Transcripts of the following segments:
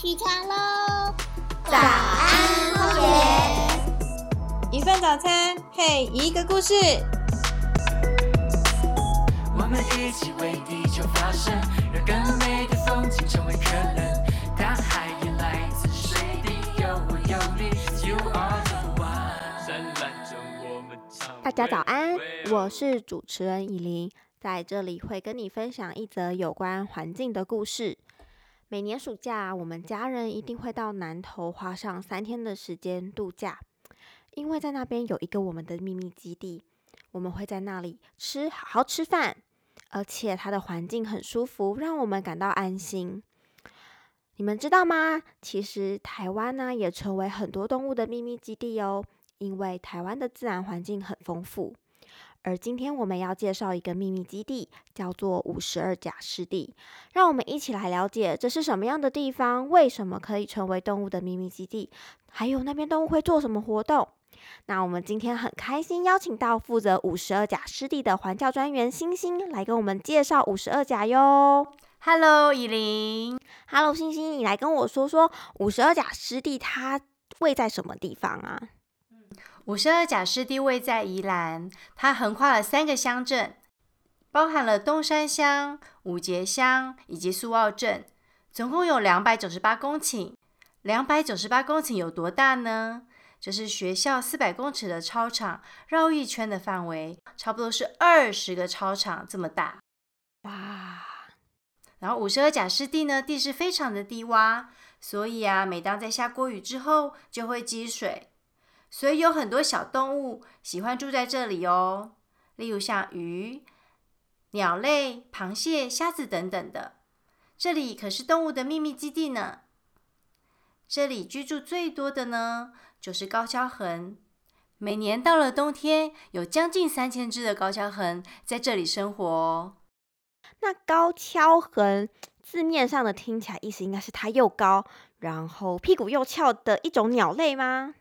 起床喽！早安，荒野。一份早餐配一个故事。我们一起为地球发声，让更美的风景成为可能。大海也来自水滴，有我有你，You are the one。灿烂着我们大家早安我是主持人以琳，在这里会跟你分享一则有关环境的故事。每年暑假，我们家人一定会到南投花上三天的时间度假，因为在那边有一个我们的秘密基地，我们会在那里吃好好吃饭，而且它的环境很舒服，让我们感到安心。你们知道吗？其实台湾呢也成为很多动物的秘密基地哦，因为台湾的自然环境很丰富。而今天我们要介绍一个秘密基地，叫做五十二甲湿地。让我们一起来了解这是什么样的地方，为什么可以成为动物的秘密基地，还有那边动物会做什么活动。那我们今天很开心邀请到负责五十二甲湿地的环教专员星星来跟我们介绍五十二甲哟。Hello，以琳。Hello，星星，你来跟我说说五十二甲湿地它位在什么地方啊？五十二甲湿地位在宜兰，它横跨了三个乡镇，包含了东山乡、五节乡以及苏澳镇，总共有两百九十八公顷。两百九十八公顷有多大呢？这是学校四百公尺的操场绕一圈的范围，差不多是二十个操场这么大。哇，然后五十二甲湿地呢，地势非常的低洼，所以啊，每当在下过雨之后就会积水，所以有很多小动物喜欢住在这里哦，例如像鱼、鸟类、螃蟹、虾子等等的。这里可是动物的秘密基地呢。这里居住最多的呢，就是高跷横。每年到了冬天，有将近三千只的高跷横在这里生活哦。那高跷横字面上的听起来意思应该是它又高，然后屁股又翘的一种鸟类吗？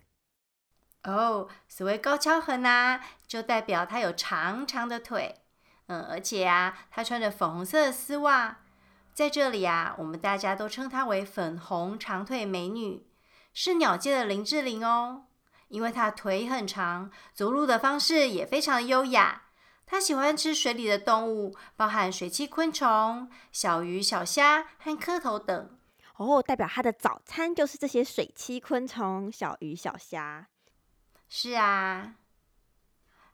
哦，所谓高跷横啊，就代表它有长长的腿，嗯，而且啊，它穿着粉红色的丝袜，在这里啊，我们大家都称它为粉红长腿美女，是鸟界的林志玲哦，因为它腿很长，走路的方式也非常优雅。它喜欢吃水里的动物，包含水栖昆虫、小鱼、小虾和蝌蚪等。哦，代表它的早餐就是这些水栖昆虫、小鱼、小虾。是啊，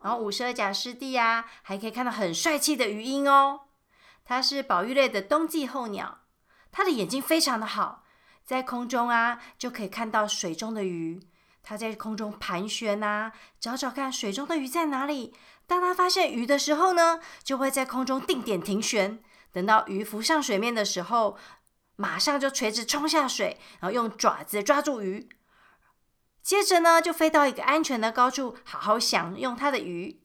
然后五十二甲湿地啊，还可以看到很帅气的鱼鹰哦。它是保育类的冬季候鸟，它的眼睛非常的好，在空中啊就可以看到水中的鱼。它在空中盘旋啊，找找看水中的鱼在哪里。当它发现鱼的时候呢，就会在空中定点停悬。等到鱼浮上水面的时候，马上就垂直冲下水，然后用爪子抓住鱼。接着呢，就飞到一个安全的高处，好好享用它的鱼。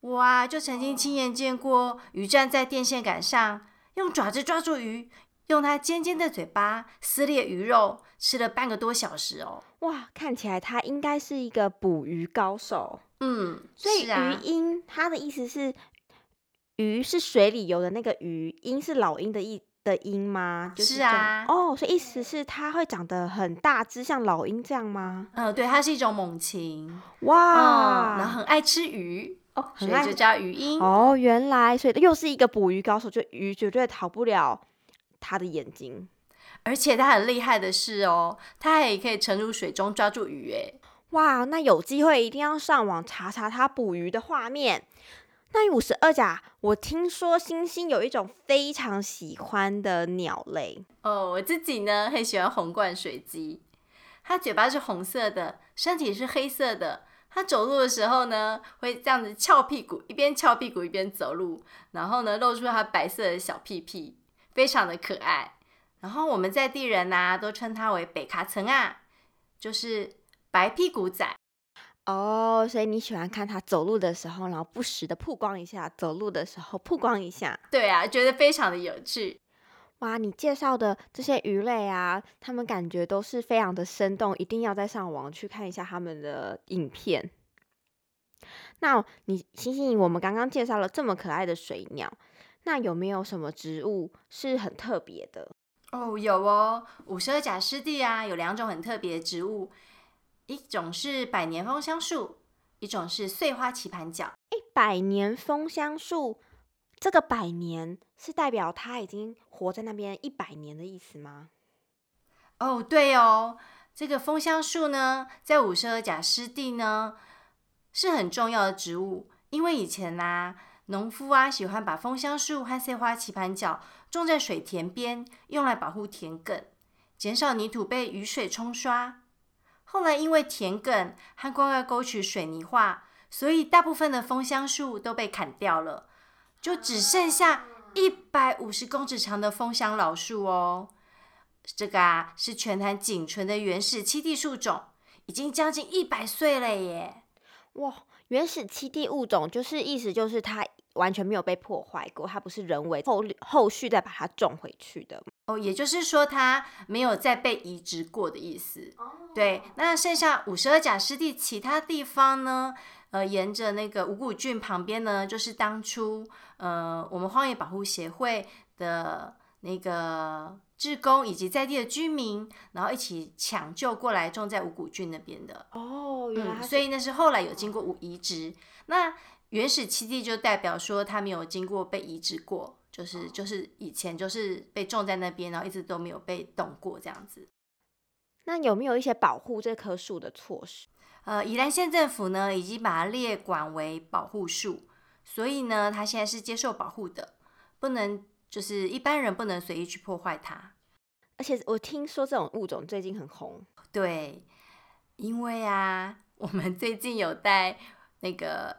我啊，就曾经亲眼见过鱼站在电线杆上，用爪子抓住鱼，用它尖尖的嘴巴撕裂鱼肉，吃了半个多小时哦。哇，看起来它应该是一个捕鱼高手。嗯，所以鱼鹰它的意思是鱼是水里游的那个鱼，鹰是老鹰的意的鹰吗？就是啊哦，所以意思是它会长得很大只，像老鹰这样吗？嗯，对，它是一种猛禽，哇，嗯，然后很爱吃鱼，哦，所以就叫鱼鹰。哦，原来所以又是一个捕鱼高手，就鱼绝对逃不了他的眼睛。而且它很厉害的是哦，它也可以沉入水中抓住鱼，哎，哇，那有机会一定要上网查查他捕鱼的画面。那五十二甲，我听说星星有一种非常喜欢的鸟类，哦，我自己呢很喜欢红冠水鸡，它嘴巴是红色的，身体是黑色的。它走路的时候呢，会这样子翘屁股，一边翘屁股一边走路，然后呢露出它白色的小屁屁，非常的可爱。然后我们在地人呐、都称它为北卡层啊，就是白屁股仔。哦，所以你喜欢看它走路的时候，然后不时的曝光一下，走路的时候曝光一下。对啊，觉得非常的有趣。哇，你介绍的这些鱼类啊，他们感觉都是非常的生动，一定要再上网去看一下他们的影片。那你星星，我们刚刚介绍了这么可爱的水鸟，那有没有什么植物是很特别的？哦，有哦，五十二甲湿地啊，有两种很特别的植物，一种是百年枫香树，一种是碎花棋盘角。哎，百年枫香树，这个百年是代表它已经活在那边一百年的意思吗？哦，对哦，这个枫香树呢，在五十二甲湿地呢是很重要的植物，因为以前呐、农夫啊喜欢把枫香树和碎花棋盘角种在水田边，用来保护田埂，减少泥土被雨水冲刷。后来因为田埂和灌溉沟渠水泥化，所以大部分的枫香树都被砍掉了，就只剩下一百五十公尺长的枫香老树哦。这个啊是全台仅存的原始栖地树种，已经将近一百岁了耶。哇，原始栖地物种就是意思就是它完全没有被破坏过，它不是人为后后续再把它种回去的。哦，也就是说它没有再被移植过的意思。对，那剩下五十二甲湿地其他地方呢？呃，沿着那个五谷郡旁边呢，就是当初呃我们荒野保护协会的那个志工以及在地的居民，然后一起抢救过来种在五谷郡那边的。哦，原来嗯，所以那是后来有经过五移植。那原始栖地就代表说它没有经过被移植过，就是就是以前就是被种在那边，然后一直都没有被动过这样子。那有没有一些保护这棵树的措施？呃，宜兰县政府呢已经把它列管为保护树，所以呢它现在是接受保护的，不能就是一般人不能随意去破坏它。而且我听说这种物种最近很红，对，因为啊，我们最近有带那个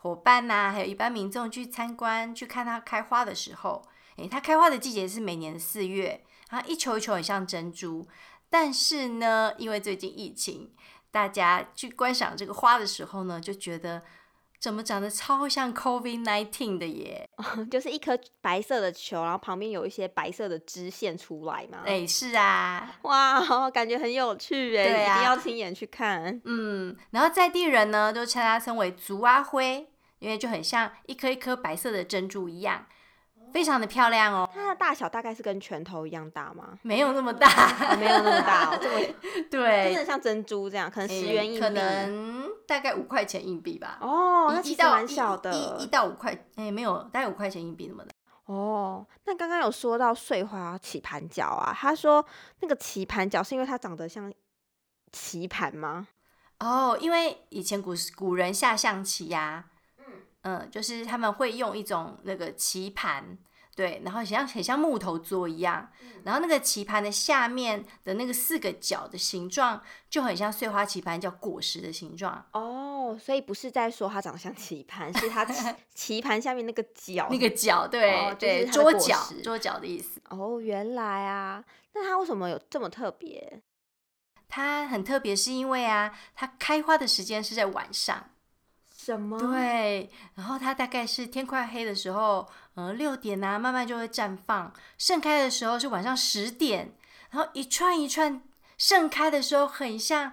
伙伴呐、还有一般民众去参观，去看它开花的时候，诶，它开花的季节是每年四月，然后一球一球很像珍珠，但是呢，因为最近疫情，大家去观赏这个花的时候呢，就觉得怎么长得超像 COVID nineteen 的耶？就是一颗白色的球，然后旁边有一些白色的支线出来嘛。诶，是啊，哇，感觉很有趣哎，对啊一定要亲眼去看。嗯，然后在地人呢都称它称为竹阿灰，因为就很像一颗一颗白色的珍珠一样，非常的漂亮哦。它的大小大概是跟拳头一样大吗？没有那么大，哦没有那么大哦，这么 对真，的像珍珠这样，可能十元硬币。可能大概五块钱硬币吧。哦，那其实蛮一一一到五块，哎，没有，大概五块钱硬币那么大。哦。那刚刚有说到碎花棋盘角啊，他说那个棋盘角是因为它长得像棋盘吗？哦，因为以前古时古人下象棋呀、嗯就是他们会用一种那个棋盘，对，然后很像很像木头桌一样，然后那个棋盘的下面的那个四个角的形状就很像碎花棋盘，叫果实的形状，哦，所以不是在说它长得像棋盘，是它棋 棋盘下面那个角。那个角，对、哦就是对，桌角桌角的意思。哦，原来啊，那它为什么有这么特别？它很特别，是因为啊，它开花的时间是在晚上。对，然后它大概是天快黑的时候，呃，六点啊，慢慢就会绽放。盛开的时候是晚上十点，然后一串一串盛开的时候，很像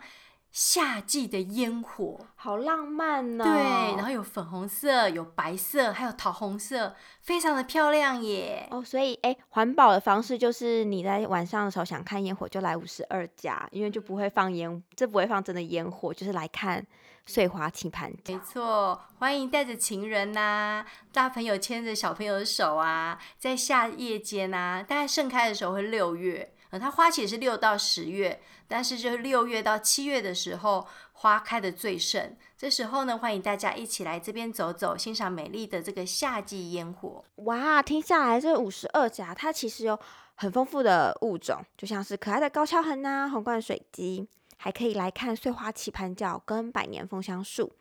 夏季的烟火。好浪漫哦。对，然后有粉红色，有白色，还有桃红色，非常的漂亮耶。哦，所以哎，环保的方式就是你在晚上的时候想看烟火，就来五十二家，因为就不会放烟，这不会放真的烟火，就是来看碎花棋盘角没。错，欢迎带着情人呐、大朋友牵着小朋友的手啊，在夏夜间呐、大概盛开的时候会六月，它花期是六到十月，但是就是六月到七月的时候，花开的最盛。这时候呢，欢迎大家一起来这边走走，欣赏美丽的这个夏季烟火。哇，听下来这五十二甲，它其实有很丰富的物种，就像是可爱的高跷痕呐、红冠水鸡，还可以来看碎花棋盘角跟百年枫香树。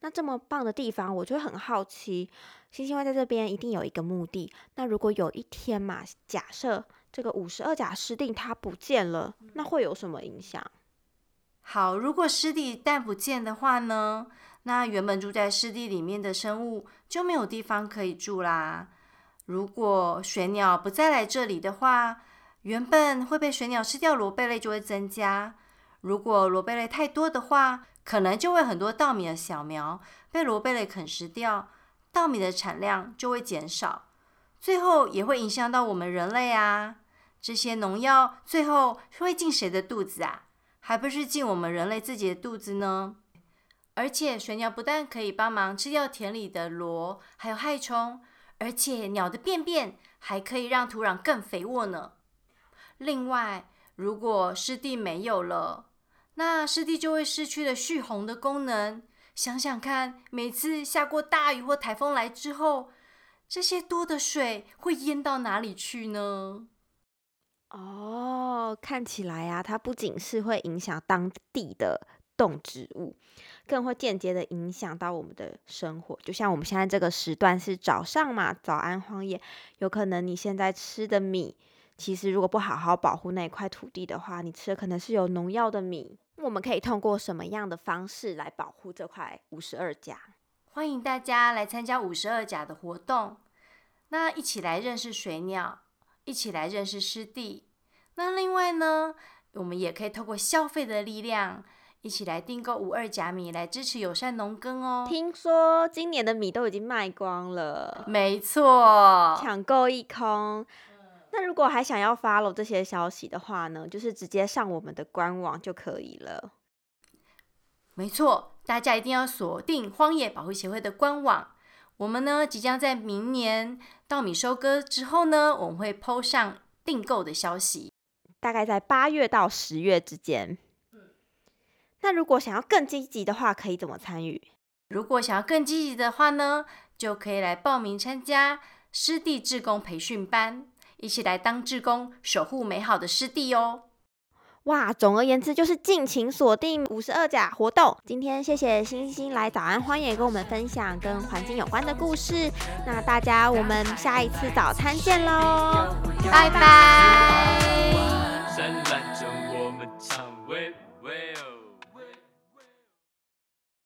那这么棒的地方，我就很好奇，星星会在这边一定有一个目的。那如果有一天嘛，假设这个五十二甲湿地它不见了，那会有什么影响？好，如果湿地一旦不见的话呢，那原本住在湿地里面的生物就没有地方可以住啦。如果水鸟不再来这里的话，原本会被水鸟吃掉螺贝类就会增加。如果螺贝类太多的话，可能就会很多稻米的小苗被螺贝类啃食掉，稻米的产量就会减少，最后也会影响到我们人类啊。这些农药最后会进谁的肚子啊？还不是进我们人类自己的肚子呢？而且水鸟不但可以帮忙吃掉田里的螺，还有害虫，而且鸟的便便还可以让土壤更肥沃呢。另外，如果湿地没有了，那湿地就会失去了蓄洪的功能。想想看，每次下过大雨或台风来之后，这些多的水会淹到哪里去呢？哦，看起来啊，它不仅是会影响当地的动植物，更会间接的影响到我们的生活。就像我们现在这个时段是早上嘛，早安荒野，有可能你现在吃的米，其实如果不好好保护那一块土地的话，你吃的可能是有农药的米。我们可以通过什么样的方式来保护这块五十二甲？欢迎大家来参加五十二甲的活动，那一起来认识水鸟，一起来认识湿地。那另外呢，我们也可以透过消费的力量，一起来订购五二甲米，来支持友善农耕哦。听说今年的米都已经卖光了，没错，抢购一空。那如果还想要 follow 这些消息的话呢，就是直接上我们的官网就可以了。没错，大家一定要锁定荒野保护协会的官网。我们呢，即将在明年稻米收割之后呢，我们会 PO 上订购的消息，大概在八月到十月之间。那如果想要更积极的话，可以怎么参与？如果想要更积极的话呢，就可以来报名参加湿地志工培训班。一起来当志工，守护美好的湿地哦！哇，总而言之就是尽情锁定五十二甲活动。今天谢谢星星来早安荒野跟我们分享跟环境有关的故事。那大家我们下一次早餐见喽，拜拜。